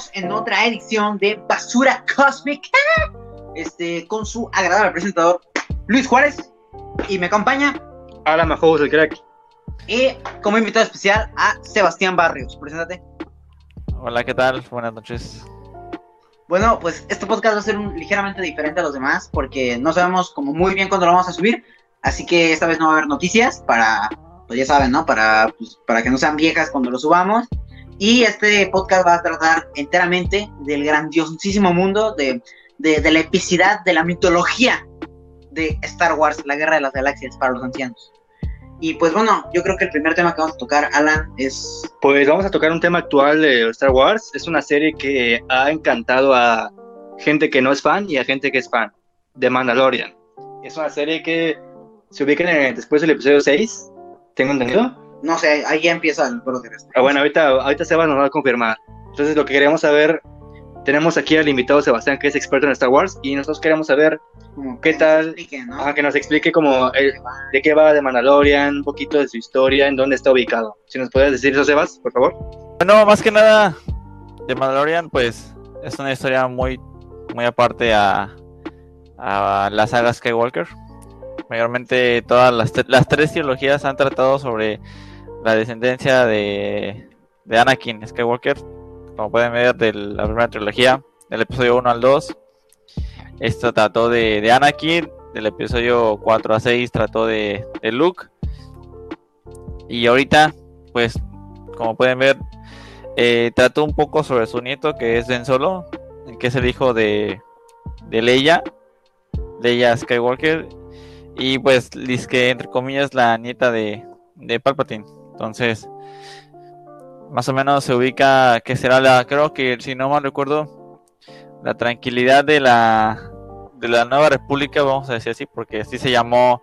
estamos en otra edición de Basura Cósmica. Este, con su agradable presentador Luis Juárez. Y me acompaña. Hola, Majos, el crack. Y como invitado especial a Sebastián Barrios. Preséntate. Hola, ¿qué tal? Buenas noches. Bueno, pues este podcast va a ser un, ligeramente diferente a los demás porque no sabemos como muy bien cuándo lo vamos a subir. Así que esta vez no va a haber noticias para, pues ya saben, ¿no? Para, pues, para que no sean viejas cuando lo subamos. Y este podcast va a tratar enteramente del grandiosísimo mundo, de, de, de la epicidad, de la mitología de Star Wars, la guerra de las galaxias para los ancianos. Y pues bueno, yo creo que el primer tema que vamos a tocar, Alan, es... Pues vamos a tocar un tema actual de Star Wars. Es una serie que ha encantado a gente que no es fan y a gente que es fan de Mandalorian. Es una serie que se ubica en el- después del episodio 6, tengo entendido. No sé, ahí ya empieza el brother este. Ah, bueno, ahorita, ahorita Sebas nos va a confirmar. Entonces, lo que queremos saber, tenemos aquí al invitado Sebastián, que es experto en Star Wars, y nosotros queremos saber Como ¿qué que tal? nos explique, ¿no? ajá, que nos explique como el- de qué va de Mandalorian, un poquito de su historia, en dónde está ubicado. Si nos puedes decir eso, Sebas, por favor. Bueno, más que nada, de Mandalorian, pues es una historia muy, muy aparte a, a la saga Skywalker. Mayormente todas las, las tres trilogías han tratado sobre la descendencia de, de Anakin Skywalker. Como pueden ver, de la primera trilogía, del episodio 1 al 2. Esto trató de, de Anakin, del episodio 4 a 6 trató de, de Luke. Y ahorita, pues, como pueden ver, eh, trató un poco sobre su nieto, que es Ben Solo, que es el hijo de, de Leia, Leia Skywalker, y pues, que entre comillas la nieta de, de Palpatine. Entonces, más o menos se ubica que será la, creo que si no mal recuerdo, la tranquilidad de la de la nueva república, vamos a decir así, porque así se llamó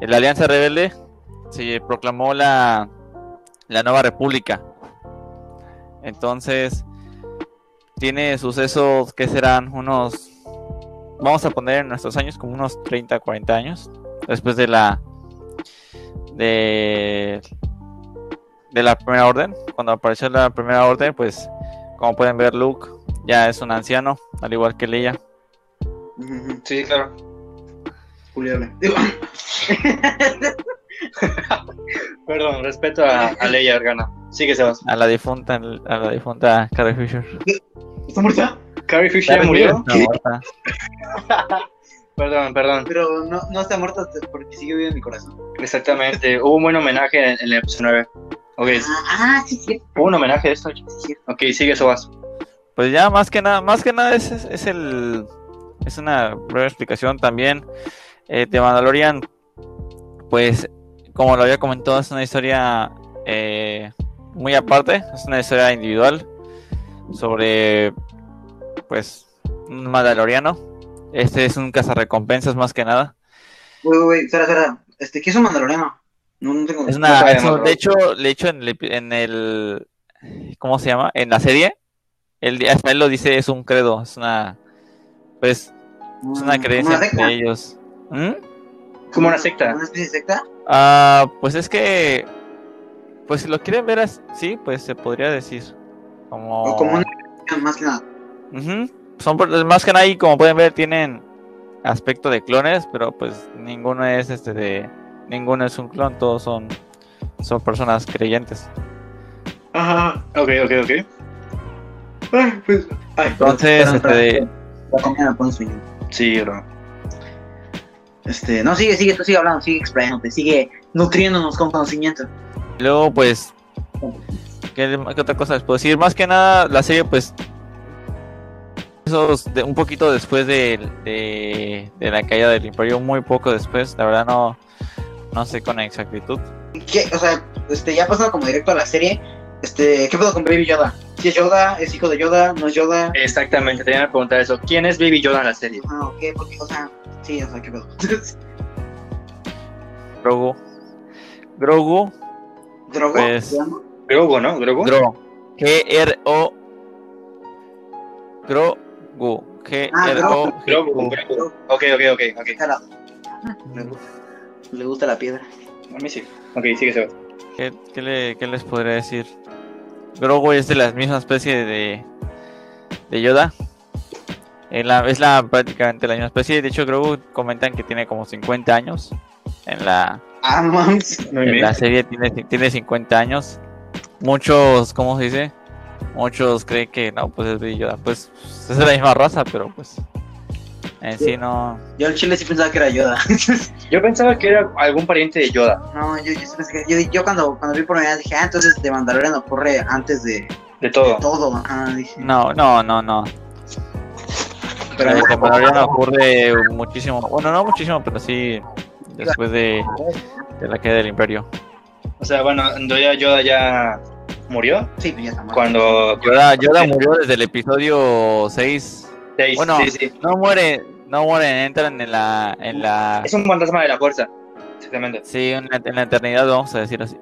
la Alianza Rebelde, se proclamó la, la nueva república. Entonces, tiene sucesos que serán unos, vamos a poner en nuestros años como unos 30, 40 años, después de la, de, de la primera orden. Cuando apareció la primera orden, pues, como pueden ver, Luke ya es un anciano, al igual que Leia. Sí, claro. Digo, Perdón, respeto a, a Leia Organa. Sigue, Sebas. A la difunta, a la difunta Carrie Fisher. ¿Está muerta? Carrie Fisher Carrie murió. Está muerta. Perdón, perdón. Pero no, no está muerta porque sigue vivo en mi corazón. Exactamente. Hubo un buen homenaje en, en el episodio 9. Ok, Ah, ah, sí, sí, un homenaje a esto. Ok, sigue, Sebas. Pues ya más que nada, más que nada es, es, es el es una breve explicación también eh, de Mandalorian. Pues como lo había comentado es una historia eh, muy aparte, es una historia individual sobre pues un Mandaloriano. Este es un cazarrecompensas más que nada. Güey, güey, güey, espera, espera. Este, ¿qué es un mandaloriano? No, no tengo. Es una, de hecho, de hecho en el, en el ¿cómo se llama? En la serie, él, hasta él lo dice, es un credo, es una pues es una creencia secta? de ellos. ¿Mm? Como una secta. ¿Una especie de secta? Ah, pues es que, pues si lo quieren ver así, pues se podría decir. Como, O como una más que nada. Ujú. Son por- más que nada y como pueden ver tienen aspecto de clones, pero pues ninguno es este de, ninguno es un clon, todos son, son personas creyentes. Ajá. Ok, ok, ok. Ay, pues. Ay, Entonces, este. La comida. Sí, bro. Este, no, sigue, sigue, tú sigue hablando, sigue explayándote, sigue nutriéndonos con conocimiento. luego pues, ¿qué, qué otra cosa les puedo decir? Más que nada, la serie pues, esos de, un poquito después de, de, de la caída del imperio, muy poco después, la verdad no, no sé con exactitud. ¿Qué? O sea, este, ya pasando como directo a la serie, este, ¿qué pedo con Baby Yoda? Si es Yoda, es hijo de Yoda, no es Yoda. Exactamente, te iba a preguntar eso. ¿Quién es Baby Yoda en la serie? Ah, ok, porque, o sea, sí, o sea, ¿qué pedo? Grogu. Grogu. ¿Drogo? Pues- ¿Se llama? Grogu, ¿no? Grogu. Gro. G-R-O. Grogu. Ah, G-R-O. Grogu, Grogu. Ok, ok, ok, ok. Cara. Le gusta, la piedra. A mí sí. Ok, sigue, Sebas. ¿Qué, qué le- qué les podría decir? Grogu es de la misma especie de, de Yoda. Es la, es la prácticamente la misma especie. De hecho, que comentan que tiene como 50 años. En la, Ah, en la serie tiene, tiene 50 años. Muchos, ¿cómo se dice? Muchos creen que no, pues es Baby Yoda. Pues es de la misma raza, pero pues en sí no. Yo el chile sí pensaba que era Yoda. Yo pensaba que era algún pariente de Yoda. no, yo, yo, sí pensé que- yo, yo cuando, cuando vi por primera vez dije, ah, entonces de Mandalorian ocurre antes de, De de todo. todo. Ah, dije. No, no, no, no. Pero Pero no, de Mandalorian ocurre muchísimo. Bueno, no muchísimo, pero sí después de, de la caída del Imperio. O sea, bueno, ya Yoda ya murió. sí, pues ya está muerto. Cuando. Yoda, Yoda murió desde el episodio 6. Seis, Bueno, sí, sí. No muere, no muere, entran en la, en la, Es un fantasma de la fuerza. Exactamente. sí, en la, en la eternidad, vamos a decir así.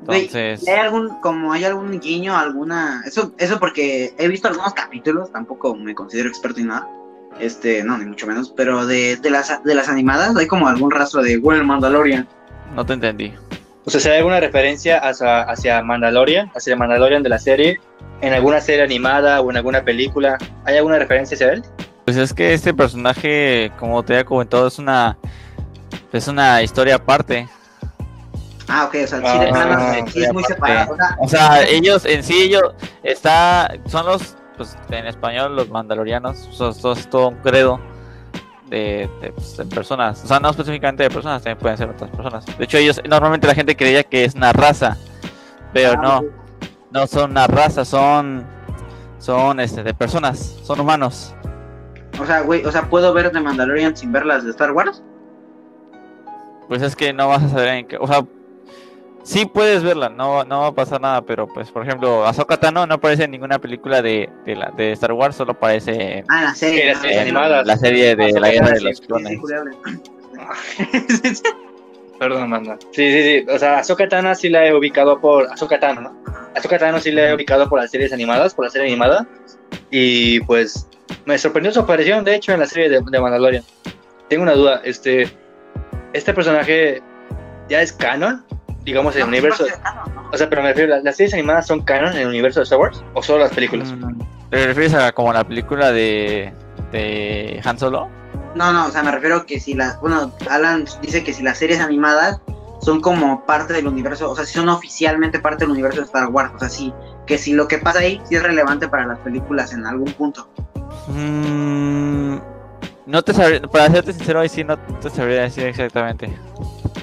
Entonces, ¿Hay algún, como hay algún guiño, alguna... Eso, eso porque he visto algunos capítulos, tampoco me considero experto en nada. Este, no, ni mucho menos. Pero de, de, las, de las animadas hay como algún rastro de Well Mandalorian. no te entendí. O sea, si hay alguna referencia hacia, hacia Mandalorian, hacia el Mandalorian de la serie, en alguna serie animada o en alguna película, ¿hay alguna referencia hacia él? Pues es que este personaje, como te había comentado, es una, es una historia aparte. Ah, ok, o sea, sí, de plano, ah, sí es muy separado. O sea, O sea, ellos en sí, ellos está, son los, pues en español los mandalorianos, son, son- todo un credo de, de, pues, de personas, o sea, no específicamente de personas, también pueden ser otras personas. De hecho, ellos, normalmente la gente creía que es una raza, pero ah, no, no son una raza, son, son, este, de personas, son humanos. O sea, güey, o sea, ¿puedo ver de Mandalorian sin ver las de Star Wars? Pues es que no vas a saber en qué, o sea, sí puedes verla, no, no va a pasar nada, pero pues, por ejemplo, Ahsoka Tano no aparece en ninguna película de, de, la, de Star Wars, solo aparece en, Ah, en la serie. En animadas. la serie de Ahsoka la guerra de los clones. Perdón, Amanda. Sí, sí, sí. O sea, Ahsoka Tano sí la he ubicado por. Ahsoka Tano, ¿no? Ahsoka Tano sí la he ubicado por las series animadas, por la serie animada. Y pues me sorprendió su aparición, de hecho, en la serie de, de Mandalorian. Tengo una duda, este. Este personaje ya es canon, digamos, en el universo. no. O sea, pero me refiero, ¿las, las series animadas son canon en el universo de Star Wars? ¿O solo las películas? Mm, ¿Te refieres a como la película de, de Han Solo? No, no, o sea, me refiero que si las, bueno, Alan dice que si las series animadas son como parte del universo, o sea, si son oficialmente parte del universo de Star Wars, o sea, sí, que si lo que pasa ahí sí es relevante para las películas en algún punto. Mm, no te sabría, para serte sincero, ahí sí no te sabría decir exactamente.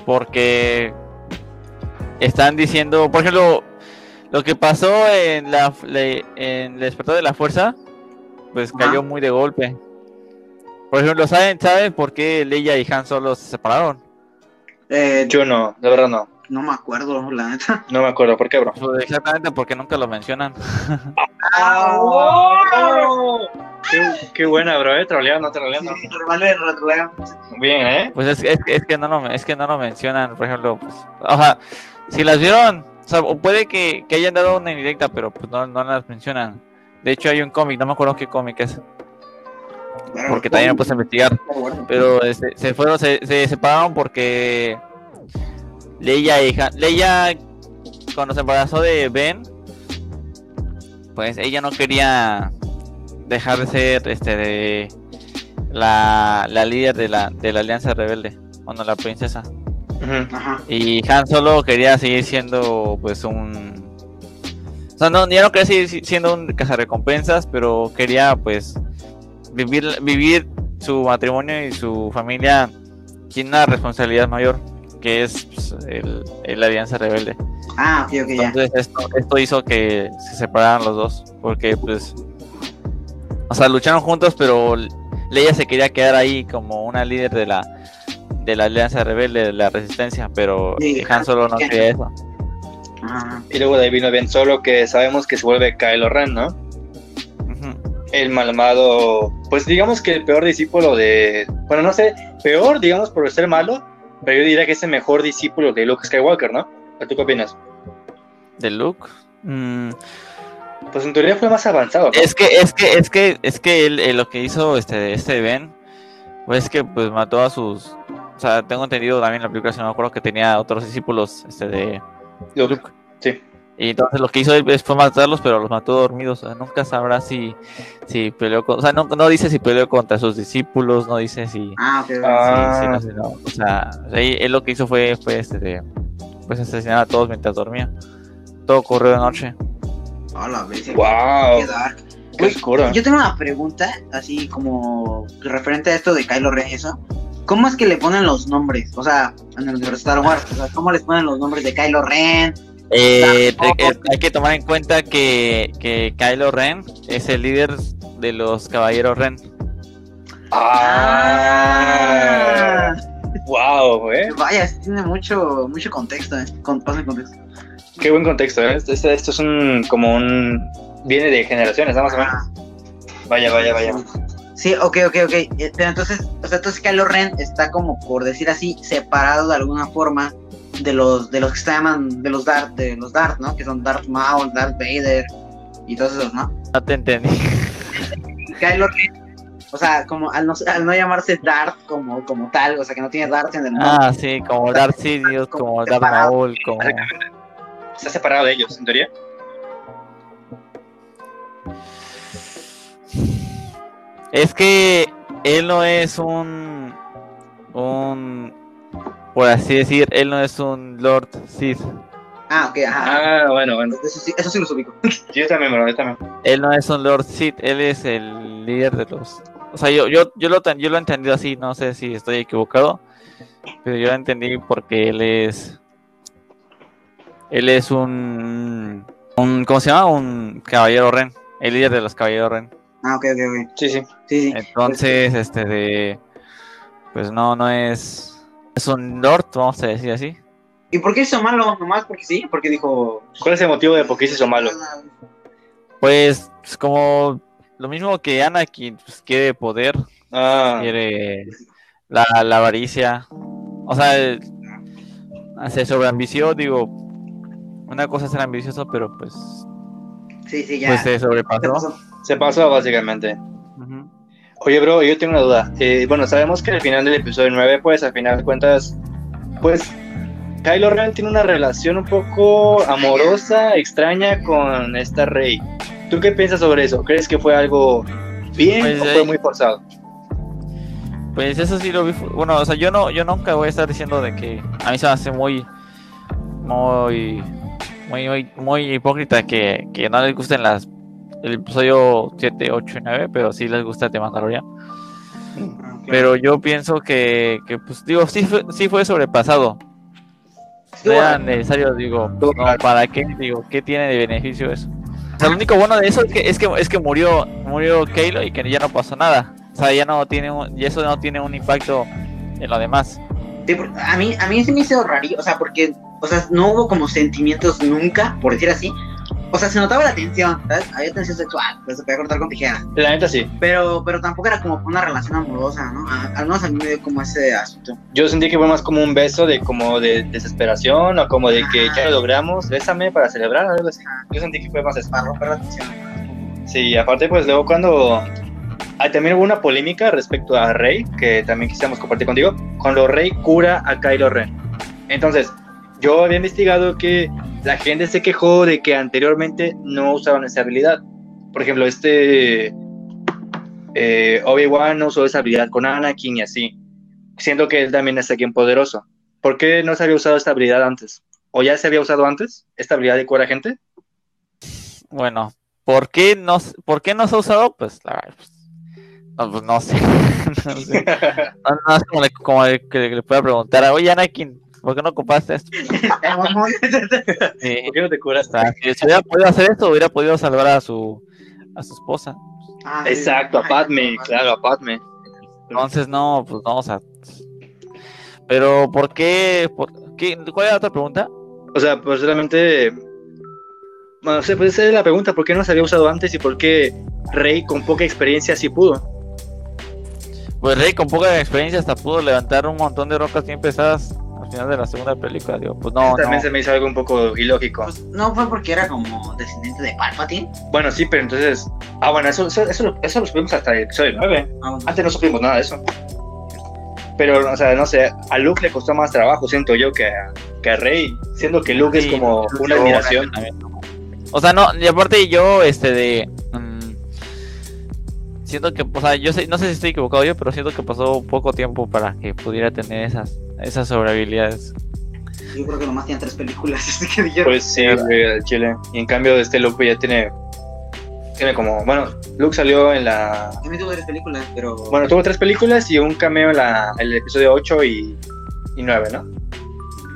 Porque están diciendo, por ejemplo, lo que pasó en la en el despertar de la fuerza, pues Ajá. cayó muy de golpe. Por ejemplo, ¿saben, ¿saben por qué Leia y Han Solo se separaron? Eh, Yo no, de verdad no. no me acuerdo, la neta. No me acuerdo. ¿Por qué, bro? Pues exactamente porque nunca lo mencionan. Qué, qué buena, bro, eh. Troleando, troleando. Vale, vale, Bien, ¿eh? Pues es, es, es que no lo, es que no lo mencionan, por ejemplo, pues, o sea, si las vieron, o sea, puede que, que hayan dado una indirecta, pero pues no, no las mencionan. De hecho hay un cómic, no me acuerdo qué cómic es, porque también me puse a investigar, pero este, se fueron, se, se separaron porque Leia y Han- Leia cuando se embarazó de Ben, pues ella no quería dejar de ser este de la, la líder de la, de la alianza rebelde, bueno la princesa. Ajá. Y Han Solo quería seguir siendo pues un o sea, no, ya no quería seguir si- siendo un cazarrecompensas, pero quería pues vivir vivir su matrimonio y su familia sin una responsabilidad mayor, que es pues, el, alianza rebelde. Ah, ok, ok, ya. Entonces esto, esto hizo que se separaran los dos, porque pues, o sea, lucharon juntos, pero Leia se quería quedar ahí como una líder de la de la alianza rebelde, de la resistencia, pero Sí, Han Solo no quería eso. Ajá. Y luego de ahí vino Ben Solo, que sabemos que se vuelve Kylo Ren, ¿no? El malvado, pues digamos que el peor discípulo de. Bueno, no sé, peor, digamos, por ser malo, pero yo diría que es el mejor discípulo de Luke Skywalker, ¿no? ¿Tú qué opinas? De Luke. Mm, Pues en teoría fue más avanzado, ¿no? Es que, es que, es que, es que él, eh, lo que hizo este, este Ben, pues que pues mató a sus, o sea, tengo entendido también en la película, si no me acuerdo que tenía otros discípulos, este de Luke. Luke. Sí. Y entonces lo que hizo él fue matarlos, pero los mató dormidos. O sea, nunca sabrá si, si peleó con, o sea, no, no dice si peleó contra sus discípulos, no dice si, Ah, ok. Ah. sí, sí, no sé, no. O sea, ahí él lo que hizo fue, fue este de, pues asesinar a todos mientras dormía. Todo ocurrió de noche. Hola, bestia. Wow. Qué dark. Qué oscuro. Yo tengo una pregunta, así como referente a esto de Kylo Ren y eso. ¿Cómo es que le ponen los nombres? O sea, en el universo de Star Wars, o sea, ¿cómo les ponen los nombres de Kylo Ren? Eh, eh, hay que tomar en cuenta que, que Kylo Ren es el líder de los caballeros Ren. Ah. Wow, eh. Vaya, tiene mucho, mucho contexto, eh. Con, pasa en contexto. Qué buen contexto, ¿eh? Esto, esto- esto es un como un viene de generaciones, ¿no? más o menos. Ah, Vaya, vaya, vaya. Sí, ok, ok, ok. Eh, Pero entonces, o sea, entonces Kylo Ren está como, por decir así, separado de alguna forma de los, de los que se llaman, de los Darth, de los Darth, ¿no? Que son Darth Maul, Darth Vader y todos esos, ¿no? No te entendí. Kylo Ren, o sea, como al no, al no llamarse Darth como, como tal, o sea, que no tiene Darth en el nombre. Ah, sí, como Darth Sidious, como Darth. Maul, como... Está separado de ellos, en teoría. Es que él no es un... un... Por así decir, él no es un Lord Sith. Ah, ok, ajá. Ah, bueno, bueno. Eso sí, eso sí los ubico. Yo también, bro, yo también. Él no es un Lord Sith, él es el líder de los... O sea, yo, yo, yo, lo, yo lo he entendido así, no sé si estoy equivocado, pero yo lo entendí porque él es... Él es un... un ¿Cómo se llama? Un caballero Ren, el líder de los caballeros Ren. Ah, ok, ok, ok. Sí, sí. Sí, sí. Entonces, este de... Pues no, no es... Es un Lord, vamos a decir así. ¿Y por qué hizo malo? Nomás porque sí, porque dijo. ¿Cuál es el motivo de por qué se hizo malo? Pues, pues, como lo mismo que Anakin, pues quiere poder, Ah, quiere la, la avaricia. O sea, el- se sobreambició, digo, una cosa es ser ambicioso, pero pues, Sí, sí, ya. pues se Se sobrepasó. pasó. se pasó básicamente. Ujú. Oye, bro, yo tengo una duda. Eh, bueno, sabemos que al final del episodio 9, pues al final de cuentas, pues Kylo Ren tiene una relación un poco amorosa, extraña con esta Rey. ¿Tú qué piensas sobre eso? ¿Crees que fue algo bien Pues, o fue eh, muy forzado? Pues eso sí lo vi. Bueno, o sea, yo no, yo nunca voy a estar diciendo de que a mí se me hace muy, muy, muy, muy, muy hipócrita que, que no les gusten las el episodio 7, 8 y 9, pero sí les gusta The Mandalorian. Ah, ok. Pero yo pienso que, que pues digo, sí fue, sí fue sobrepasado. No era necesario, digo, no. ¿para qué? Digo, ¿qué tiene de beneficio eso? O sea, lo único bueno de eso es que es que, es que murió, murió Kylo y que ya no pasó nada. O sea, ya no tiene un, y eso no tiene un impacto en lo demás. Sí, a mí, a mí se me hizo rarísimo, o sea, porque, o sea, no hubo como sentimientos nunca, por decir así. O sea, se notaba la tensión, ¿sabes? Había tensión sexual, pues se podía cortar con tijeras. La neta sí. Pero, pero tampoco era como una relación amorosa, ¿no? A- al menos a mí me dio como ese asunto. Yo sentí que fue más como un beso de como de desesperación o como de que ya lo logramos, bésame para celebrar, algo así. Yo sentí que fue más. Para romper la tensión. Sí, aparte pues luego cuando ah, también hubo una polémica respecto a Rey, que también quisiéramos compartir contigo, cuando Rey cura a Kylo Ren. Entonces, yo había investigado que la gente se quejó de que anteriormente no usaban esa habilidad. Por ejemplo, este eh, Obi-Wan no usó esa habilidad con Anakin y así, siendo que él también es alguien poderoso. ¿Por qué no se había usado esta habilidad antes? ¿O ya se había usado antes esta habilidad de curar a gente? Bueno, ¿por qué no, ¿por qué no se ha usado? Pues, la verdad, pues, no, pues, no sé. no, sé. No, no es como, le, como le- que le pueda preguntar, oye Anakin, ¿por qué no ocupaste esto? Sí, ¿Por qué no te o curaste? sea, si, hubiera podido hacer esto, hubiera podido salvar a su, a su esposa. Ah, sí. Exacto, a Padme, claro, a Padme. Entonces, no, pues no, o sea. Pero, ¿por qué? ¿Por qué? ¿Cuál era la otra pregunta? O sea, pues realmente. Bueno, o sea, pues esa es la pregunta: ¿por qué no se había usado antes y por qué Rey con poca experiencia sí pudo? Pues Rey con poca experiencia hasta pudo levantar un montón de rocas bien pesadas final de la segunda película. Digo, pues no, También no. se me hizo algo un poco ilógico. Pues, no fue porque era como descendiente de Palpatine. Bueno, sí, pero entonces. Ah, bueno, eso, eso, eso, lo- eso lo supimos hasta el episodio 9. Ah, bueno. Antes no supimos nada de eso. Pero, o sea, no sé, a Luke le costó más trabajo, siento yo, que a, que a Rey, siendo que Luke es como Luke una admiración. también. O sea, no, y aparte yo, este, de... mm, siento que, o sea, yo sé, no sé si estoy equivocado yo, pero siento que pasó poco tiempo para que pudiera tener esas, esas sobrehabilidades. Yo creo que nomás tienen tres películas desde que dijeron. Pues sí, güey, al Chile. Y en cambio, este Luke ya tiene. Tiene como. Bueno, Luke salió en la. También tuvo tres películas, pero. Bueno, tuvo tres películas y un cameo en la, el episodio 8 y, y 9, ¿no?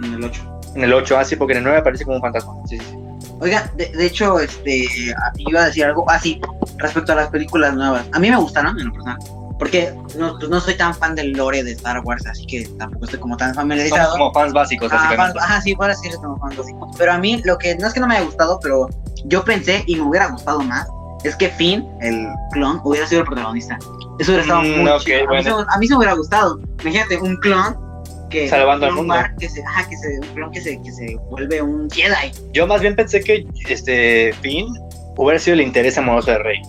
En el 8. En el 8, así, porque en el 9 aparece como un fantasma. Sí, sí, sí. Oiga, de, de hecho, este. a- Iba a decir algo así respecto a las películas nuevas. A mí me gustaron, en lo personal. Porque no, pues no soy tan fan del lore de Star Wars, así que tampoco estoy como tan Somos familiarizado. como fans básicos, Ah, básicamente. fan- ajá, sí, puedo decir como fan básico. Pero a mí, lo que no es que no me haya gustado, pero yo pensé y me hubiera gustado más, es que Finn, el clon, hubiera sido el protagonista. Eso hubiera estado Mm, muy chido. A, mí se- a mí se me hubiera gustado. Imagínate, un clon que. Salvando al un mundo. Mark que se, ajá, que se, un clon que se, que se vuelve un Jedi. Yo más bien pensé que este Finn hubiera sido el interés amoroso de Rey.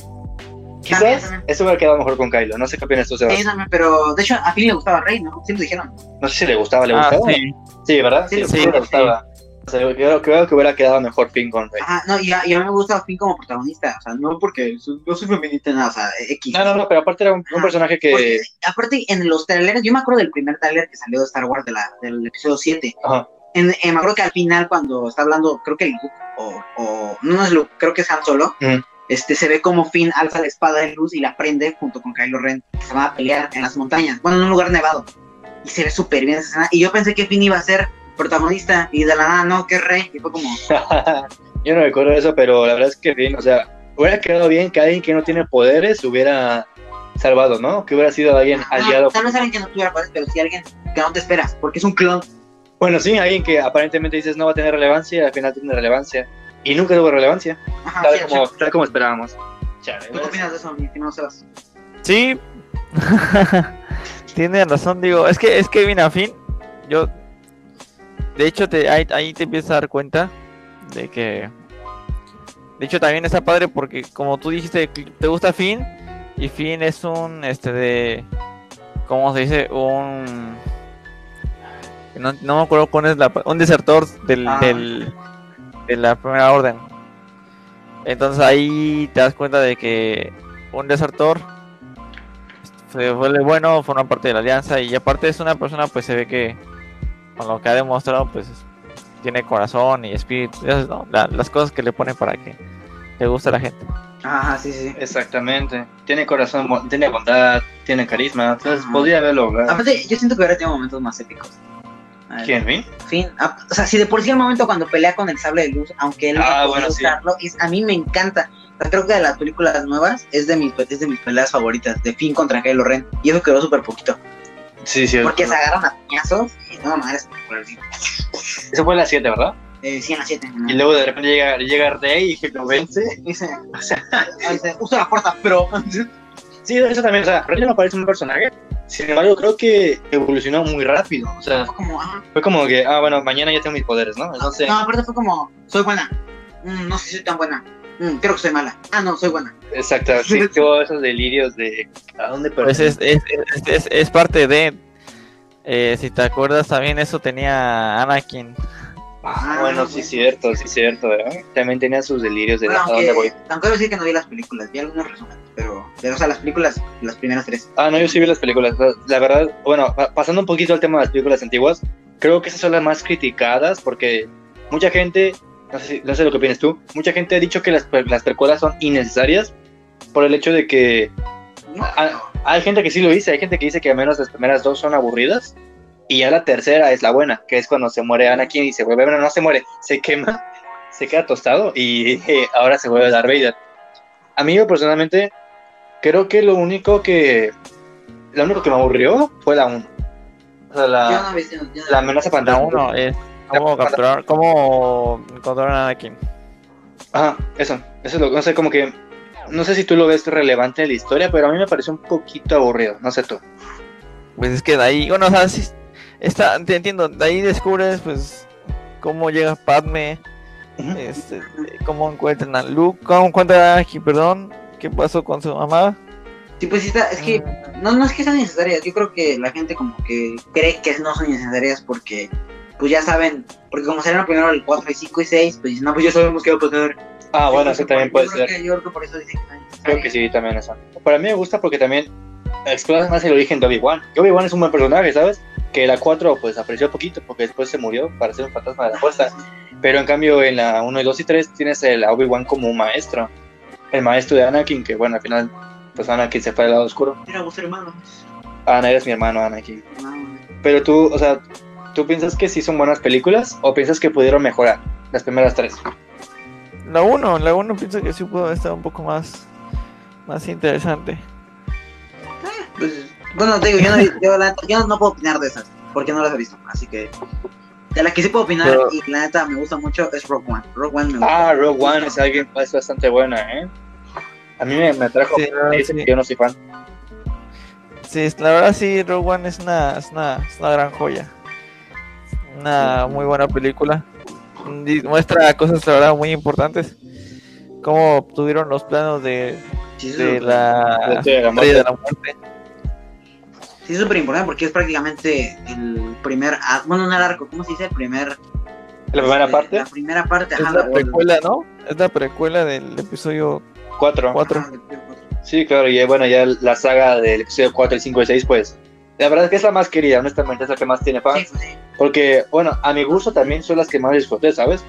Quizás También, también. eso hubiera quedado mejor con Kylo. No sé qué opinas tú, Sebas. Sí, también, pero de hecho a Finn le gustaba Rey, ¿no? Siempre dijeron. No sé si le gustaba, ¿le Ah, gustaba? sí. Sí, ¿verdad? Sí, Sí, sí, le sí. gustaba. O sea, yo creo, creo que hubiera quedado mejor Finn con Rey. Ajá, no, y a, y a mí me gusta Finn como protagonista. O sea, no porque su- no soy feminista, nada, o sea, X. No, no, no, pero aparte era un, personaje que. Porque, aparte, en los trailers, yo me acuerdo del primer trailer que salió de Star Wars de la, del episodio 7. Ajá. En, eh, me acuerdo que al final, cuando está hablando, creo que Luke, o, o no, no es Luke, creo que es Han Solo, Ujú. Este, se ve como Finn alza la espada de luz y la prende junto con Kylo Ren, se van a pelear en las montañas, bueno, en un lugar nevado. Y se ve súper bien esa escena. Y yo pensé que Finn iba a ser protagonista, y de la nada, no, que Rey. Y fue como, Yo no recuerdo eso, pero la verdad es que Finn, o sea, hubiera quedado bien que alguien que no tiene poderes hubiera salvado, ¿no? Que hubiera sido alguien ah, aliado. tal vez alguien que no tuviera poderes, pero sí alguien que no te esperas, porque es un clon. Bueno, sí, alguien que aparentemente dices no va a tener relevancia y al final tiene relevancia. Y nunca tuvo relevancia, Ajá, tal, sí, como, sí. tal como esperábamos. Chale, ¿Tú qué opinas de eso, mi estimado Sebas? Sí. Tiene razón, digo, es que es que a fin, yo de hecho te ahí, ahí te empiezas a dar cuenta de que de hecho también está padre porque como tú dijiste te gusta Finn y Finn es un este de ¿cómo se dice? un no, no me acuerdo cuál es la un desertor del, Ah. del de la primera orden. Entonces ahí te das cuenta de que un desertor se vuelve bueno, forma parte de la alianza y aparte es una persona pues se ve que con lo que ha demostrado pues tiene corazón y espíritu, esas, ¿no? La- las cosas que le ponen para que le guste a la gente. Ajá, sí, sí. Exactamente. Tiene corazón, tiene bondad, tiene carisma. Entonces Ajá. podría haberlo logrado. Aparte, yo siento que ahora tiene momentos más épicos. Ver, ¿Quién, Finn? Fin. Ah, O sea, si de por sí el momento cuando pelea con el sable de luz, aunque él no Ah, puede bueno, sí. usarlo, es- a mí me encanta. O sea, creo que de las películas nuevas es de mis, es de mis peleas favoritas, de Finn contra Kylo Ren. Y eso quedó súper poquito. Sí, sí. Porque se agarran a piñazos y no, madre, es espectacular, sí. Eso fue la 7, ¿verdad? Eh, sí, en la 7. Y luego de repente llega, llega Rey y lo vence. Dice, o sea, usa la fuerza, pero. Sí, eso también. O sea, Rey no parece un personaje. Sin embargo, creo que evolucionó muy rápido. O sea, Fue como, ah, fue como que, ah, bueno, mañana ya tengo mis poderes, ¿no? Entonces, No, aparte fue como, soy buena. Mm, no sé si soy tan buena. Mm, creo que soy mala. Ah, no, soy buena. exacto. Sí, tuvo esos delirios de a dónde Pues es, es, es, es- es parte de eh, si te acuerdas también eso tenía Anakin. Ah, bueno, sí, cierto, sí, cierto. ¿eh? También tenía sus delirios de Bueno, a dónde voy. aunque, aunque debo decir que no vi las películas, vi algunos resúmenes, pero, pero, o sea, las películas, las primeras tres. Ah, no, yo sí vi las películas. La- verdad, bueno, pa- pasando un poquito al tema de las películas antiguas, creo que esas son las más criticadas porque mucha gente, no sé, no sé lo que opinas tú, mucha gente ha dicho que las, las precuelas son innecesarias por el hecho de que No, Ah, hay gente que sí lo dice, hay gente que dice que al menos las primeras dos son aburridas y ya la tercera es la buena, que es cuando se muere Anakin y se vuelve, bueno, no se muere, se quema, se queda tostado y eh, ahora se vuelve Darth Vader. A mí yo personalmente creo que lo único que lo único que me aburrió fue la 1. O sea, la, no no- la amenaza La fantasma. uno es cómo capturar, cómo encontrar a Anakin. Ajá, eso, eso es lo no sé, como que no sé si tú lo ves relevante en la historia, pero a mí me pareció un poquito aburrido, no sé tú. Pues es que de ahí, bueno, o sea, sí, está, te entiendo, de ahí descubres pues cómo llega Padme, este, cómo encuentran a Luke, cómo encuentran a Anakin, perdón, qué pasó con su mamá. Sí, pues está, es que no, no es que sean necesarias, yo creo que la gente como que cree que no son necesarias porque pues ya saben, porque como salieron primero el 4 y 5 y 6, pues no, pues ya sabemos qué va a pasar. Ah, bueno, eso creo también puede ser. que- yo creo que por eso dicen que no es Creo que necesaria. sí, también eso. Para mí me gusta porque también explora más el origen de Obi-Wan. Que Obi-Wan es un buen personaje, ¿sabes? Que la 4 pues apareció poquito porque después se murió para ser un fantasma de la fuerza. Pero en cambio en la 1 y 2 y 3 tienes el Obi-Wan como un maestro. El maestro de Anakin, que bueno, al final pues Anakin se fue al lado oscuro. Mira, vos hermano. Ana, eres mi hermano Anakin. No, Pero tú, o sea, ¿tú piensas que sí son buenas películas o piensas que pudieron mejorar las primeras tres? La 1, la 1 pienso que sí pudo estar un poco más, más interesante. pues, bueno, te digo, yo no, yo, la yo no puedo opinar de esas, porque no las he visto, así que... De la que sí puedo opinar Pero- y la neta me gusta mucho es Rogue One. Rogue One me gusta. Ah, Rogue One es alguien es bastante buena, ¿eh? A mí me, me atrajo. Sí, que yo no soy fan. Sí, la verdad sí, Rogue One es una, es una, es una gran joya. Una muy buena película. Y muestra cosas, la verdad, muy importantes. Cómo obtuvieron los planos de, Sí, de la De la Estrella de la Muerte. Sí, es súper importante porque es prácticamente el primer... Bueno, no el arco, ¿cómo se dice? El primer... La primera este, parte, La primera parte, Es ajá. la la- precuela, ¿no? Es la precuela del episodio cuatro. 4. ajá, el episodio cuatro. Sí, claro, y bueno, ya la saga del episodio 4, el 5 y 6, pues. La verdad es que es la más querida, honestamente, es la que más tiene fans. Sí, pues sí. Porque, bueno, a mi gusto también son las que más disfruté, ¿sabes?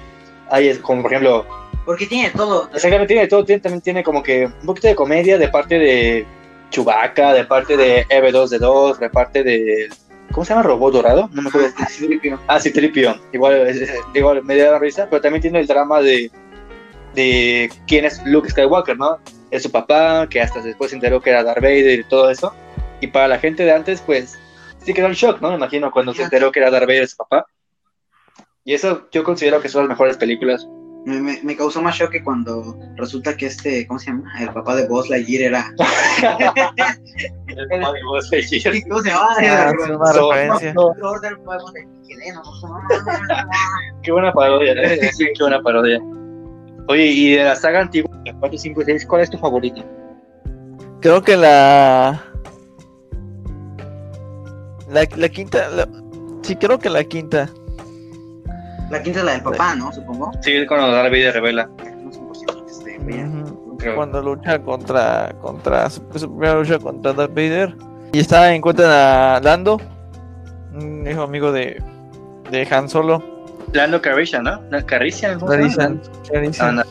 Ahí es como, por ejemplo, Porque tiene todo. exactamente tiene todo, tiene, también tiene como que un poquito de comedia de parte de Chewbacca, de parte de EV2D2, de parte de. ¿Cómo se llama? ¿Robot Dorado? No me acuerdo. Ah, sí, Tripio. Ah, sí, Tripio. Igual, igual me da risa, pero también tiene el drama de, de quién es Luke Skywalker, ¿no? Es su papá, que hasta después se enteró que era Darth Vader y todo eso. Y para la gente de antes, pues, sí quedó en shock, ¿no? Me imagino cuando se enteró que era Darth Vader su papá. Y eso yo considero que son las mejores películas. Me, me, me causó más shock que cuando resulta que este, ¿cómo se llama? El papá de Buzz Lightyear era. ¿Cómo se llama? Ah, Era- es una So- referencia. De no no. Qué buena parodia, ¿eh? Sí, qué buena parodia. Oye, y de la saga antigua, la 4, 5 y 6, ¿cuál es tu favorito? Creo que la. La, la quinta. la- sí, creo que la quinta. La quinta es la del papá, ¿no? Supongo. Sí, cuando Darth Vader revela. No veía. Ujú. Creo. Cuando lucha contra. contra su, su primera lucha contra Darth Vader. Y está encuentran a Lando. Un hijo amigo de. de Han Solo. Lando Calrissian, ¿no? Clarisan, Clarisan, Anda,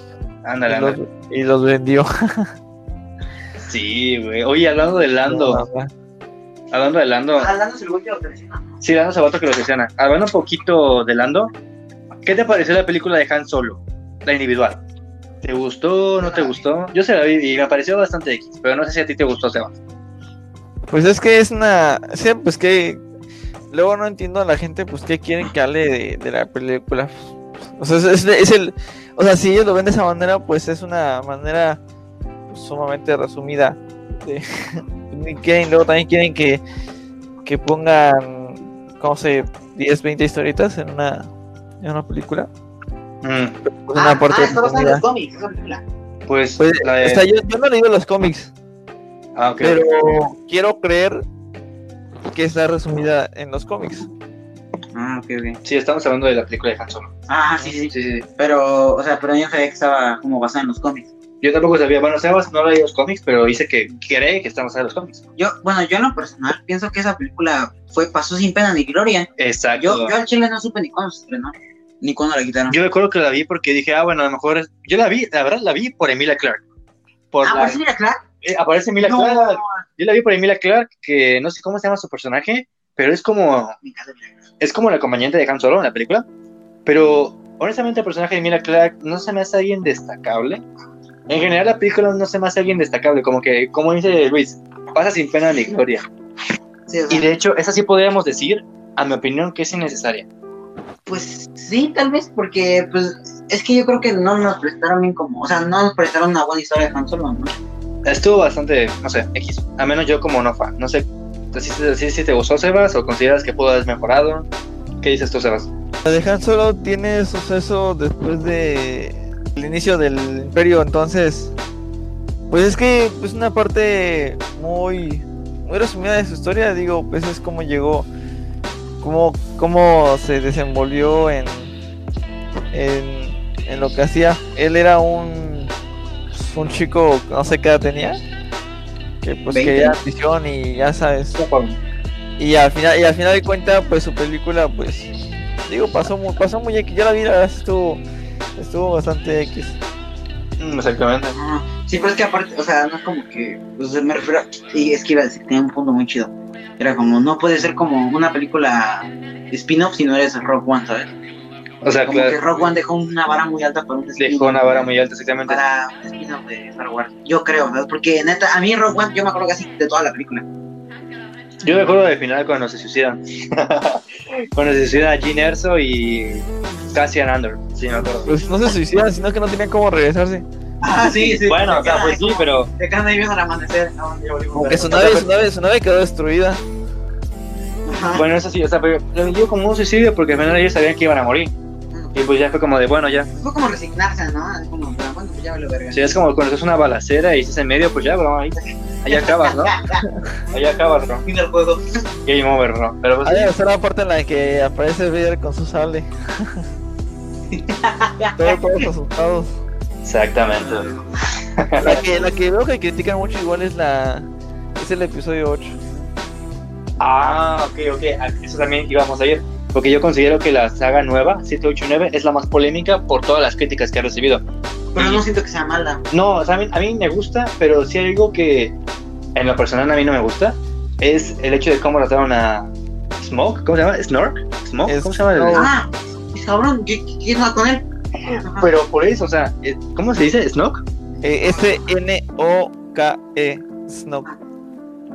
ándale, y, ándale. los, y los vendió. Sí, güey. Oye, hablando de Lando, hablando de Lando, Ah, Lando es el güey que lo traiciona. sí, Lando Sabato que lo asesina. Hablando un poquito de Lando, ¿qué te pareció la película de Han Solo? La individual. ¿Te gustó? ¿No te gustó? Yo se la vi y me pareció bastante X, pero no sé si a ti te gustó, Seba. Pues es que es una. Sí, pues que. Luego no entiendo a la gente, pues que quieren que hable de, la película. O sea, es, el. O sea, si ellos lo ven de esa manera, pues es una manera pues, sumamente resumida. De, luego también quieren que, que pongan, ¿cómo se 10, 20 historietas en una, en una película. Mm, Pues Ah, una parte ah, los cómics, esa película. pues, Pues, la de... o sea, yo, yo no he leído los cómics, ah, ok. pero quiero creer que está resumida en los cómics. Ah, ok, ok. Sí, estamos hablando de la película de Han Solo. Ah, sí, sí. Sí. Pero, o sea, pero yo sabía que estaba como basada en los cómics. Yo tampoco sabía, bueno, Sebas no leí los cómics, pero dice que cree que estamos en los cómics. Yo, bueno, yo en lo personal pienso que esa película fue, pasó sin pena ni gloria. Exacto. Yo, yo al chile no supe ni cuándo se estrenó, ni cuándo la quitaron. Yo recuerdo que la vi porque dije, ah, bueno, a lo mejor es... Yo la vi, la verdad la vi por Emilia Clark. Por ah, la- mira, claro. eh, aparece Emilia No, Clark. Yo la vi por Emilia Clark, que no sé cómo se llama su personaje, pero es como, Emilia es como el acompañante de Han Solo en la película. Pero honestamente el personaje de Emilia Clark no se me hace alguien destacable. En general la película no se me hace alguien destacable, como que, como dice Luis, pasa sin pena ni gloria. Sí, Y de hecho, esa sí podríamos decir, a mi opinión, que es innecesaria. Pues sí, tal vez, porque pues es que yo creo que no nos prestaron bien como, o sea, no nos prestaron una buena historia de Han Solo, ¿no? Estuvo bastante, no sé, X. A menos yo como no fan. No sé si, si, si te gustó, Sebas, o consideras que pudo haber mejorado. ¿Qué dices tú, Sebas? La de Han Solo tiene suceso después de el inicio del Imperio, entonces Pues es que pues una parte muy muy resumida de su historia, digo, pues es como llegó, cómo, cómo se desenvolvió en, en, en lo que hacía. Él era un, pues, un chico, no sé qué edad tenía, que pues Veinte. quería ambición y ya sabes. Y al final, y al final de cuentas, pues su película, pues, digo, pasó muy, pasó muy X. Yo la vi, la verdad, estuvo, estuvo bastante X. Mm, Exactamente. Ah, Sí, pero es que aparte, o sea, no es como que, pues me refiero, y es que iba a decir, tenía un punto muy chido. Era como, no puede ser como una película spin-off si no eres Rock One, ¿sabes? O sea, como que claro, Rock One dejó una vara muy alta para un spin-off. dejó una vara muy alta, exactamente. Para un spin-off de Star Wars. Yo creo, ¿sabes? Porque neta, a mí Rock One, yo me acuerdo casi de toda la película. Yo me acuerdo del final cuando se suicidan. cuando se suicidan Gene Erso y Cassian Andor. Sí, me acuerdo. Pues no se suicidan, sino que no tenían cómo regresarse. Ah, sí, sí. Bueno, o sea, pues sí, pero Se quedan ahí viendo el amanecer. No. Que su nave, su nave, su nave quedó destruida. Ajá. bueno, eso sí, o sea, pero lo vendió como un suicidio porque al final ellos sabían que iban a morir. Y pues ya fue como de, bueno, ya. Fue como resignarse, ¿no? Es como, pero bueno, pues ya vale verga. Si es como cuando es una balacera y estás en medio, pues ya, bro, ahí, ahí acabas, ¿no? Ahí acabas, bro. Fin del juego. Game over, bro. Pero pues, Hay esa la parte en la que aparece Vader con su sable. todos, todos asustados. exactamente. La que, la que veo que critican mucho igual es la es el episodio 8. Ah, ok, ok. A Eso también íbamos a ir. Porque yo considero que la saga nueva, 789, es la más polémica por todas las críticas que ha recibido. Pero no siento que sea mala. No, o sea, a mí, a mí me gusta, pero sí hay algo que en lo personal a mí no me gusta. Es el hecho de cómo trataron a Smoke. ¿Cómo se llama? ¿Snork? ¿Smoke? Es- ¿Cómo se llama? el-. Ah, cabrón, ¿qué, qué, qué onda con él? Ajá. Pero por eso, o sea, eh, ¿cómo se dice? ¿Snoke? Eh, S-N-O-K-E. Snoke.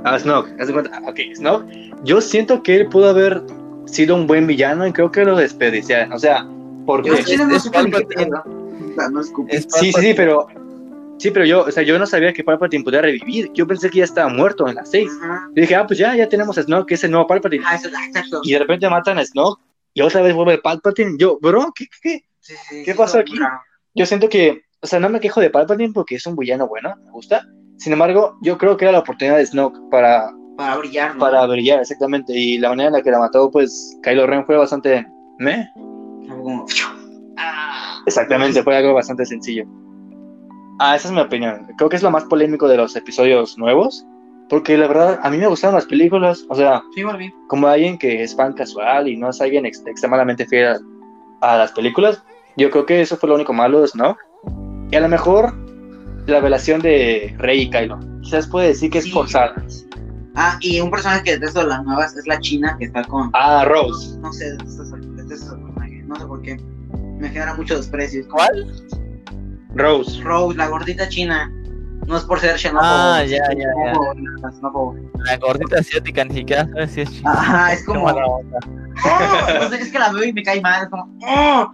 Ah, Snoke. haz de cuenta. Ok, Snoke. Yo siento que él pudo haber sido un buen villano y creo que lo desperdiciaron. O sea, porque... Es- no es Palpatine. No. Es Sí, sí, pero... Sí, pero yo, o sea, yo no sabía que Palpatine podía revivir. Yo pensé que ya estaba muerto en las 6. Ajá. Y dije, ah, pues ya, ya tenemos a Snoke, que es el nuevo Palpatine. Ah, eso, exacto. Y de repente matan a Snoke y otra vez vuelve el Palpatine. Yo, bro, ¿qué, qué, qué? Sí, sí, ¿Qué pasó aquí? Yo siento que, o sea, no me quejo de Palpatine porque es un villano bueno, me gusta. Sin embargo, yo creo que era la oportunidad de Snoke para, Para brillar, ¿no? para brillar, exactamente. Y la manera en la que la mató, pues, Kylo Ren fue bastante... ¿Me? Como, ah, Exactamente, fue algo bastante sencillo. Ah, esa es mi opinión. Creo que es lo más polémico de los episodios nuevos. Porque la verdad, a mí me gustaron las películas. O sea, Sí, como alguien que es fan casual y no es alguien ex- extremadamente fiel a, a las películas, yo creo que eso fue lo único malo de Snoke. Y a lo mejor la relación de Rey y Kylo. Quizás puede decir que es Sí. forzada. Ah, y un personaje que detesto de las nuevas es la china que está con. Ah, Rose. No sé, detesto personaje. No sé por qué. Me genera mucho desprecio. ¿Cuál? Rose. Rose, la gordita china. No es por ser xenófobo. Ah, ya, ya, ya. xenófobo, no. La gordita asiática, ni siquiera sabes si es china. Ajá, es como. ¡Oh! No sé, es que la veo y me cae mal. Es como. ¡Oh!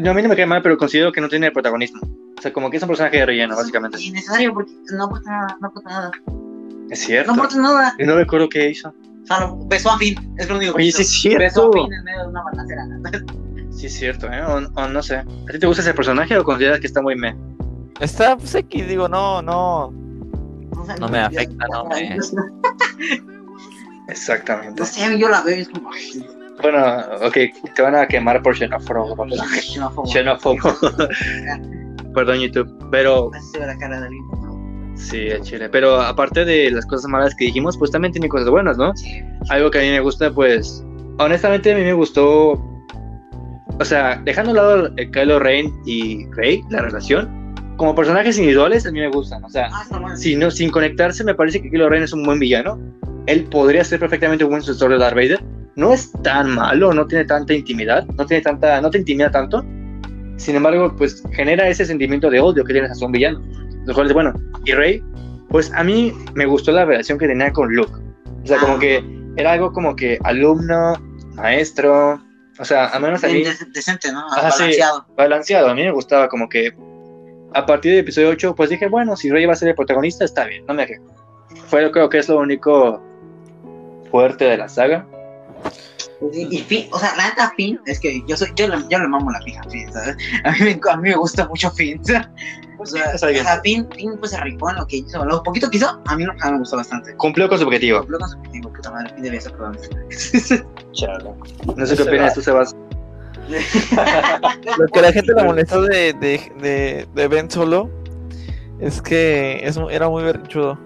No, a mí no me cae mal, pero considero que no tiene protagonismo. O sea, como que es un personaje de relleno, básicamente. Innecesario porque no aporta nada. No aporta nada. Es No cierto. aporta nada. Y no recuerdo qué hizo. O sea, lo- besó a Finn. Es lo único que Oye, hizo. sí es cierto. Besó a Finn en medio de una balacera. Sí, es cierto, ¿eh? O, o no sé. ¿A ti te gusta ese personaje o consideras que está muy me? Está pues X, digo, no, no. O sea, No me afecta, no me- Exactamente. No sé, yo la veo y es como. ay, Bueno, ok, te van a quemar por xenófobo. xenófobo. Xenófobo. Perdón, YouTube. Pero Así se ve la cara de alguien. Sí, el chile. Pero aparte de las cosas malas que dijimos, pues también tiene cosas buenas, ¿no? Sí. Algo que a mí me gusta, pues. Honestamente, a mí me gustó. O sea, dejando a un lado el Kylo Ren y Rey, la relación. Como personajes individuales, a mí me gustan. O sea, Ah, si no, sin conectarse, me parece que Kylo Ren es un buen villano. Él podría ser perfectamente un buen sucesor de Darth Vader. No es tan malo, no tiene tanta intimidad, no tiene tanta, no te intimida tanto. Sin embargo, pues genera ese sentimiento de odio que tienes hacia un villano. Lo cual es bueno. Y Rey, pues a mí me gustó la relación que tenía con Luke. O sea, como Ah. que era algo como que alumno, maestro. O sea, a menos a mí decente, ¿no? Ajá, sí. Balanceado. balanceado. A mí me gustaba como que a partir del episodio 8, pues dije, bueno, si Rey va a ser el protagonista, está bien, no me quejo. Fue creo que es lo único fuerte de la saga. Y, y Finn, o sea, la neta Finn, es que yo soy, yo le, yo le mamo la pija a Finn, ¿sabes? A mí, me, a mí me gusta mucho Finn. O sea, Está bien. o sea, Finn, Finn pues se rifó en lo que hizo. Lo poquito que hizo, a mí, no- a mí me gustó bastante. Cumplió con su objetivo. Cumplió con su objetivo, puta madre, Finn debía ser. Chale. No sé qué opinas tú, Sebas. Lo que la gente le molestó de, de, de, de Ben Solo es que es, era muy berrinchudo.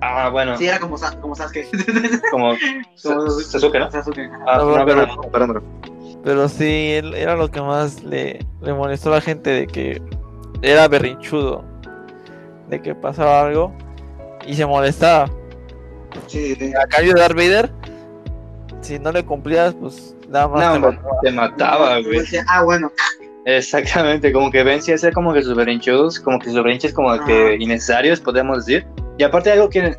Ah, bueno, Sí, era como, Sa- como Sasuke. como Como- Sasuke, ¿no? Sasuke. Ah, No, no, pero- sí, él era lo que más le, le molestó a la gente de que era berrinchudo. De que pasaba algo y se molestaba. Sí, sí. A cambio de Darth Vader, si no le cumplías, pues nada más No, te hombre, mataba. te mataba, güey. Decía, Ah, bueno. Exactamente, como que Ben sí hacía como que sus berrinchudos, como que sus berrinches como que innecesarios, podemos decir. Y aparte algo que,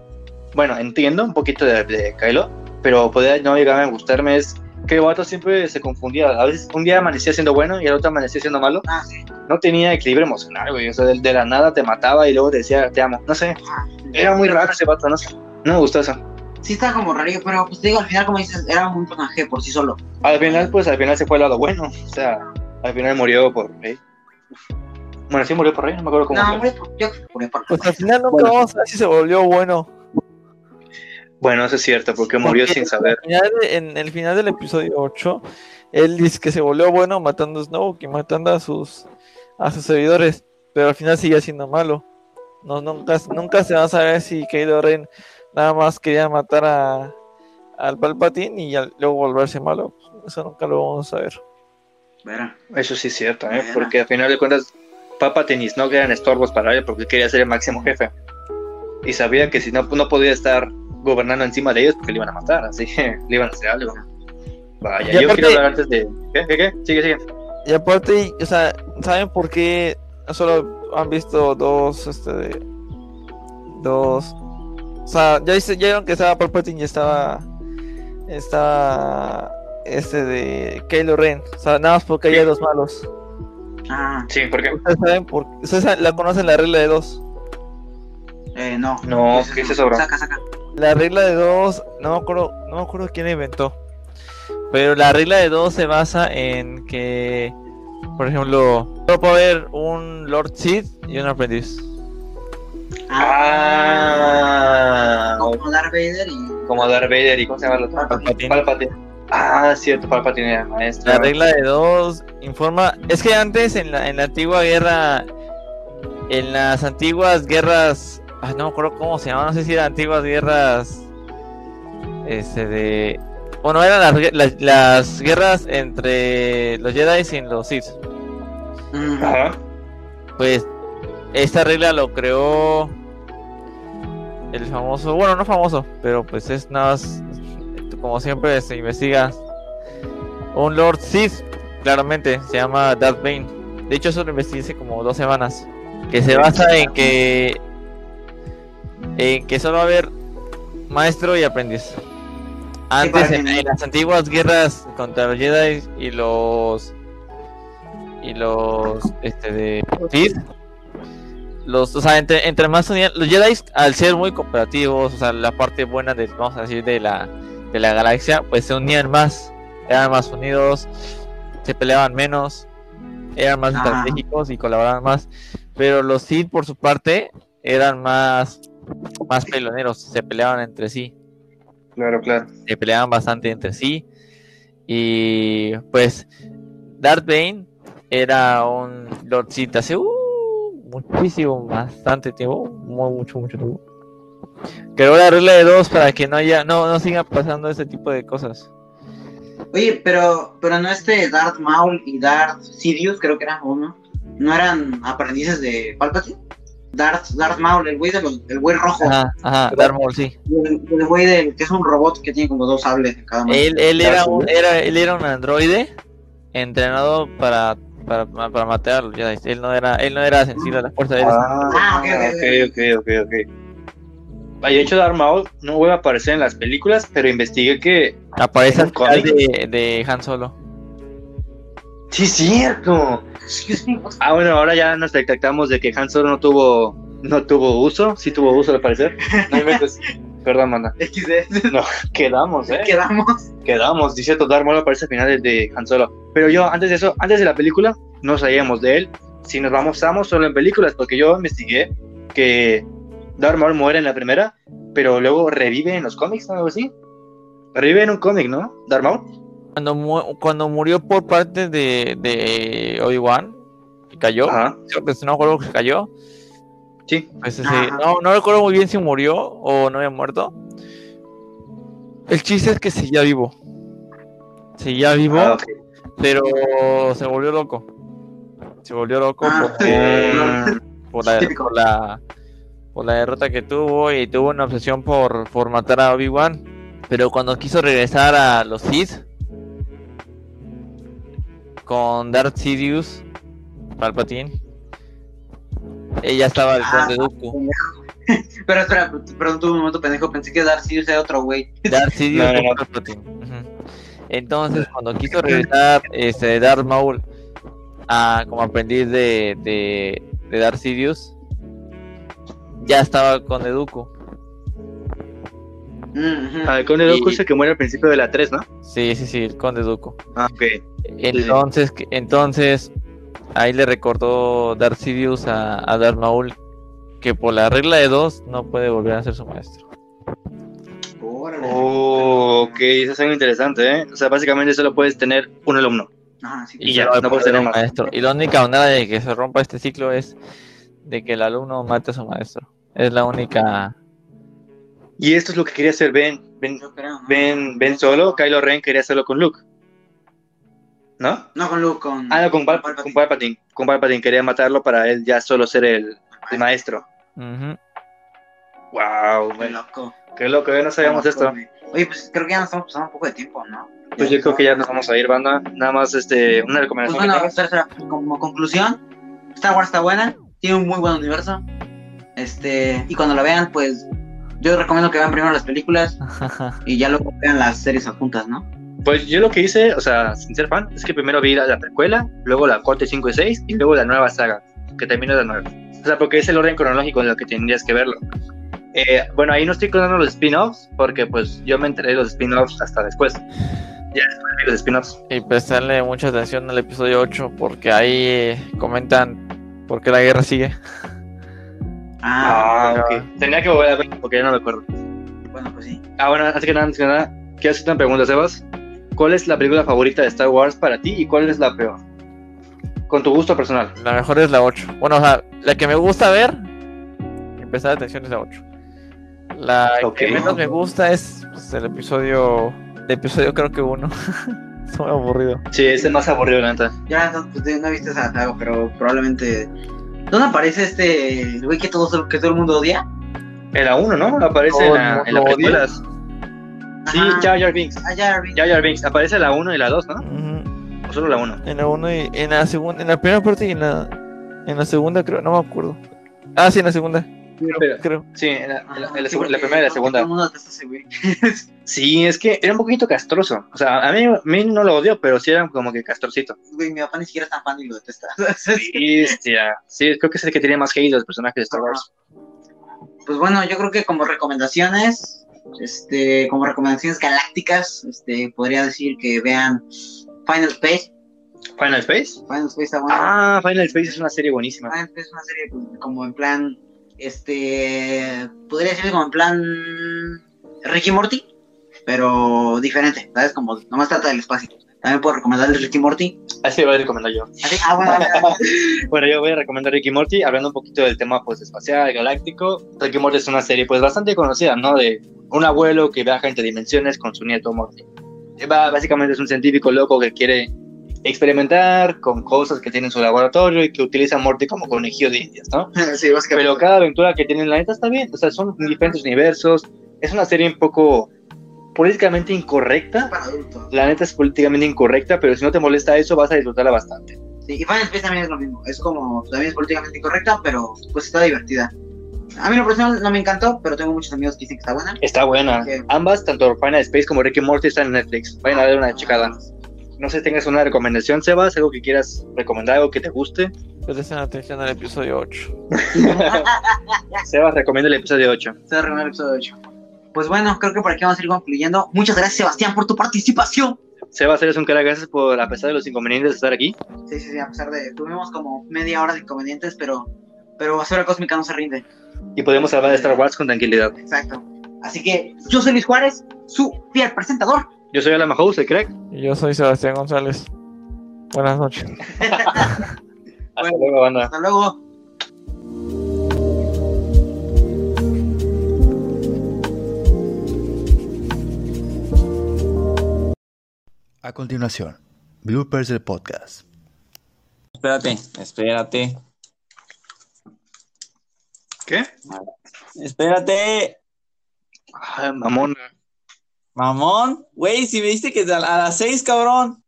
bueno, entiendo un poquito de, de Kylo, pero podría no llegar a gustarme es que el vato siempre se confundía. A veces un día amanecía siendo bueno y el otro amanecía siendo malo. Ah, sí. No tenía equilibrio emocional, güey. O sea, de, de la nada te mataba y luego te decía te amo. No sé, Ah, era muy raro ese vato, no sé. No me gustó eso. Sí, está como raro, pero pues te digo, al final, como dices, era un personaje por sí solo. Al final, pues al final se fue al lado bueno. O sea, al final murió por Rey. Bueno, sí murió por Rey, no me acuerdo cómo No, murió. pues, yo que murió por Pues al final nunca Bueno. vamos a ver si se volvió bueno. Bueno, eso es cierto, porque murió Porque sin saber. al final de- en el final del episodio 8, él dice que se volvió bueno matando a Snoke y matando a sus a sus seguidores, pero al final sigue siendo malo. No, nunca, nunca se va a saber si Kylo Ren nada más quería matar a al Palpatine y al- luego volverse malo. Eso nunca lo vamos a saber. Eso sí es cierto, ¿eh? Porque al final de cuentas, Palpatine y Snoke eran estorbos para él porque quería ser el máximo jefe. Y sabía que si no, no podía estar gobernando encima de ellos porque le iban a matar, así que le iban a hacer algo. Vaya, Y yo aparte- quiero hablar antes de. ¿Qué? ¿Qué? ¿Qué? Sigue, sigue. Y aparte, o sea, ¿saben por qué solo han visto dos, este, dos, o sea, ya, ya vieron que estaba Palpatine y estaba, estaba, este de Kylo Ren, o sea, nada más porque hay dos malos. Ah, Sí, ¿por qué? Ustedes saben por, ustedes la conocen la regla de dos. eh, no. No, ¿qué es eso, bro? Saca, saca. La regla de dos, no me acuerdo, no me acuerdo quién inventó. Pero la regla de dos se basa en que, por ejemplo, solo puede haber un Lord Sith y un aprendiz. Ah, Como Darth Vader y. como Darth Vader y ¿cómo se llama el otro? Palpatine. Palpatine. Ah, cierto, Palpatine era el maestro. La regla de dos informa. Es que antes en la, en la antigua guerra. En las antiguas guerras. ay, no me acuerdo cómo se llamaban. No sé si eran antiguas guerras. Este de. Bueno, eran las, las, las guerras entre los Jedi y los Sith. Ajá. Pues esta regla lo creó el famoso, bueno, no famoso, pero pues es nada más, como siempre se investiga, un Lord Sith, claramente, se llama Darth Bane. De hecho, eso lo investigué hace como dos semanas, que se basa en que, en que solo va a haber maestro y aprendiz. Antes, en, las antiguas guerras contra los Jedi y los y los este de Sith, los, o sea, entre, entre más unían, los Jedi al ser muy cooperativos, o sea, la parte buena de, vamos a decir, de la, de la galaxia, pues se unían más, eran más unidos, se peleaban menos, eran más Ajá. estratégicos y colaboraban más, pero los Sith por su parte eran más, más peloneros, se peleaban entre sí Claro, claro. se peleaban bastante entre sí. Y pues Darth Bane era un Lord Sith hace uh, muchísimo, bastante tiempo, muy, mucho, mucho tiempo. Creó la regla de dos para que no haya, no, no sigan pasando ese tipo de cosas. Oye, pero, pero no este Darth Maul y Darth Sidious, creo que eran uno. ¿No eran aprendices de Palpatine? Darth, Darth Maul, el güey de los, el güey rojo. Ajá, ajá, Darth Maul, sí. El, el güey del que es un robot que tiene como dos sables en cada mano. Él, él era un, era, él era un androide entrenado para, para, para matar a los Jedi. Él no era, él no era sensible a la fuerza de él. Ah, Ah, ok, ok, ok, ok. Vaya, de hecho, Darth Maul no vuelve a aparecer en las películas, pero investigué que. Aparece ¿En al final de, de Han Solo. ¡Sí, es cierto! Ah, bueno, ahora ya nos detectamos de que Han Solo no tuvo, no tuvo uso. Sí tuvo uso, al parecer. No inventes. Perdón, manda. XD. No, quedamos, ¿eh? Quedamos. Quedamos. Dice Darth Maul aparece al final de Han Solo. Pero yo, antes de eso, antes de la película, no sabíamos de él. Si nos vamos, estamos solo en películas, porque yo investigué que Darth Maul muere en la primera, pero luego revive en los cómics, ¿no? algo así. Revive en un cómic, ¿no? Darth Maul. Cuando, mu- cuando murió por parte de, de Obi-Wan, que cayó, Ajá. creo que si no recuerdo que cayó, Sí. pues, ese- no, no recuerdo muy bien si murió o no había muerto. El chiste es que seguía vivo. Seguía vivo, Ah, pero se volvió loco. Se volvió loco Ah, porque por la, Típico. por la por la derrota que tuvo y tuvo una obsesión por, por matar a Obi-Wan. Pero cuando quiso regresar a los Sith con Darth Sidious, Palpatine, ella estaba el Ah, conde Dooku. Pero espera, perdón, tuve un momento pendejo. Pensé que Darth Sidious era otro güey. Darth Sidious No, no, con no. Palpatine. Entonces, cuando quiso regresar este, Darth Maul a, como aprendiz de, de, de Darth Sidious, ya estaba. Mm, ujú. Ah, el Conde Y- es el que muere al principio de la 3, ¿no? Sí, sí, sí, el conde Dooku. Ah, ok. Entonces, entonces ahí le recordó Darth Sidious a, a Darth Maul que por la regla de dos no puede volver a ser su maestro. Órale. Oh, ok, eso es algo interesante, ¿eh? O sea, básicamente solo puedes tener un alumno. Ajá, sí. Y ya, solo va a no puedes tener un más. maestro. Y la única manera de que se rompa este ciclo es de que el alumno mate a su maestro. Es la única. Y esto es lo que quería hacer Ben. Ben, ben, ben solo, Kylo Ren quería hacerlo con Luke. ¿No? No con Luke, con. Ah, no, con, Pal- Palpatine. con Palpatine. Con Palpatine quería matarlo para él ya solo ser el, el maestro. Ujú. Wow, Qué loco. qué loco, ya no sabíamos loco, esto. Oye, pues creo que ya nos estamos pasando un poco de tiempo, ¿no? Pues yo creo que ya nos vamos a ir, banda. Nada más este, una Pues recomendación. bueno, que espera, espera, como conclusión, Star Wars está buena, tiene un muy buen universo. Este, y cuando la vean, pues yo recomiendo que vean primero las películas y ya luego vean las series adjuntas, ¿no? Pues yo lo que hice, o sea, sin ser fan, es que primero vi la, la precuela, luego la 4, 5 y 6 y luego la nueva saga, que termina la 9. O sea, porque es el orden cronológico en el que tendrías que verlo. Eh, bueno, ahí no estoy contando los spin-offs, porque pues yo me enteré de los spin-offs hasta después. Ya después vi los spin-offs. Y prestarle mucha atención al episodio 8 porque ahí eh, comentan por qué la guerra sigue. Ah, Ah, ok. Tenía que volver a ver porque ya no me acuerdo. bueno, pues sí. Ah, bueno, antes que nada, antes que nada, quiero hacerte una pregunta, Sebas. ¿Cuál es la película favorita de Star Wars para ti y cuál es la peor? Con tu gusto personal. La mejor es la 8. Bueno, o sea, la que me gusta ver prestar atención es la 8. La que menos me gusta es pues, el episodio. El episodio creo que uno. es muy aburrido. Sí, es el más aburrido, la neta. Ya no, pues, no he visto esa saga, pero probablemente. ¿Dónde aparece este el güey que todo, que todo el mundo odia? En la 1, ¿no? Aparece en, el la, en las precuelas. Sí. Jar Jar Binks. Ah. Jar Jar Binks. Aparece la 1 y la 2, ¿no? Ujú. O solo la 1. En la 1 y en la segunda. En la primera parte y en la. En la segunda creo, no me acuerdo. Ah, sí, en la segunda. Creo. Sí, en la, en la- en la Ajá, sí, segu- la porque primera y la segunda. Todo el mundo detesta a ese güey. Sí, es que era un poquito castroso. O sea, a mí, a mí no lo odio, pero sí era como que castrocito. Güey, mi papá ni siquiera es tan fan y lo detesta. Sí, hostia. sí, creo que es el que tiene más hate de los personajes de Star Wars. Pues bueno, yo creo que como recomendaciones, este, como recomendaciones galácticas, este, podría decir que vean Final Space. Final Space. Final Space está bueno. Ah, Final Space es una serie buenísima. Final Space es una serie pues, como en plan, este, podría decirse como en plan Ricky Morty, pero diferente, ¿sabes? Como nomás trata del espacio. También puedo recomendarles Ricky Morty. Así voy a recomendar yo. Así, ah, bueno, Bueno, yo voy a recomendar Ricky Morty, hablando un poquito del tema pues espacial, galáctico. Ricky Morty es una serie pues bastante conocida, ¿no? De un abuelo que viaja entre dimensiones con su nieto Morty. Eh, Básicamente es un científico loco que quiere experimentar con cosas que tiene en su laboratorio y que utiliza a Morty como conejillo de indias, ¿no? sí, básicamente. Pero cada aventura que tiene en la neta está bien, o sea, son diferentes universos. Es una serie un poco políticamente incorrecta. para adultos. La neta es políticamente incorrecta, pero si no te molesta eso, vas a disfrutarla bastante. Sí, y Final Space también es lo mismo. Es como, también es políticamente incorrecta, pero pues está divertida. A mí lo personal no me encantó, pero tengo muchos amigos que dicen que está buena. Está buena. Ambas, tanto Final Space como Ricky Morty, están en Netflix. Vayan a dar una checada. No sé si tengas una recomendación, Sebas, algo que quieras recomendar, algo que te guste. Presten atención al episodio 8. Sebas recomienda el episodio 8. Se va a el episodio 8. pues bueno, creo que por aquí vamos a ir concluyendo. Muchas gracias, Sebastián, por tu participación. Sebas, eres un cara, gracias por, a pesar de los inconvenientes de estar aquí. Sí, sí, sí, a pesar de. Tuvimos como media hora de inconvenientes, pero. Pero Basura Cósmica no se rinde. Y podemos hablar de Star Wars con tranquilidad. Exacto. Así que yo soy Luis Juárez, su fiel presentador. Yo soy Alan Mahouse, el crack. Y yo soy Sebastián González. Buenas noches. Hasta Bueno. luego, banda. Hasta luego. A continuación, bloopers del podcast. Espérate, espérate, ¿Qué? espérate, Ay, mamón. Mamón. Güey, si me dijiste que a, a las seis, cabrón.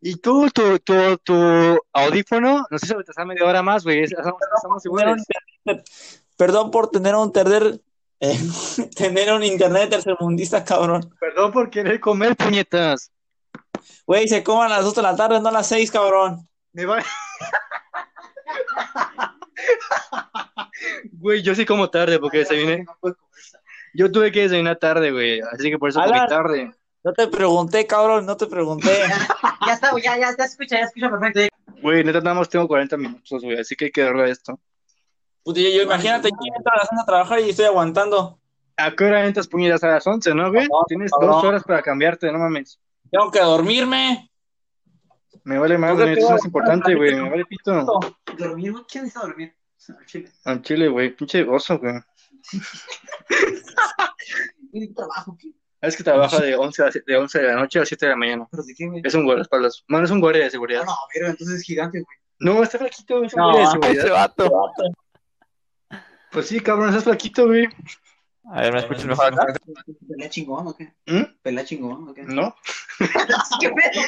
¿Y tú, tu, tu, tu audífono? No sé si retrasar media hora más, güey. Estamos, estamos iguales. Perdón por tener un tercer, eh, tener un internet tercermundista, cabrón. Perdón por querer comer, puñetas. Güey, se coman a las dos de la tarde, no a las seis, cabrón. Me va. Güey, yo sí como tarde porque desayuné. Yo tuve que desayunar tarde, güey. Así que por eso comí tarde. No te pregunté, cabrón, no te pregunté. Ya está, güey, ya, ya, ya escucha, ya escucha perfecto. Güey, neta, nada más tengo 40 minutos, güey. Así que hay que darle a esto. Puta, yo, yo imagínate, yo entro a las once a trabajar y estoy aguantando. ¿A qué hora entras, puñetas? A las 11, ¿no, güey? No, Tienes no. dos horas para cambiarte, no mames. Tengo que dormirme. Me vale más, güey. que Eso es más importante, güey. Me vale pito. ¿Dormir? ¿Quién necesita dormir? Chile. Al chile, güey. Pinche oso, güey. Trabajo, ¿qué? Es que trabaja de 11, a, de 11 de la noche a 7 de la mañana. ¿Pero de qué, güey? Es un guardaespaldas. Bueno, es un guardia de Ah, seguridad. no, pero entonces es gigante, güey. No, está flaquito. Es un No, guardia de Ese seguridad. vato. Pues sí, cabrón, estás flaquito, güey. A ver, ¿me escuchas mejor acá? ¿Pelea chingón o qué? ¿Mm? ¿Pelea chingón o qué? ¿No? ¿Qué pedo?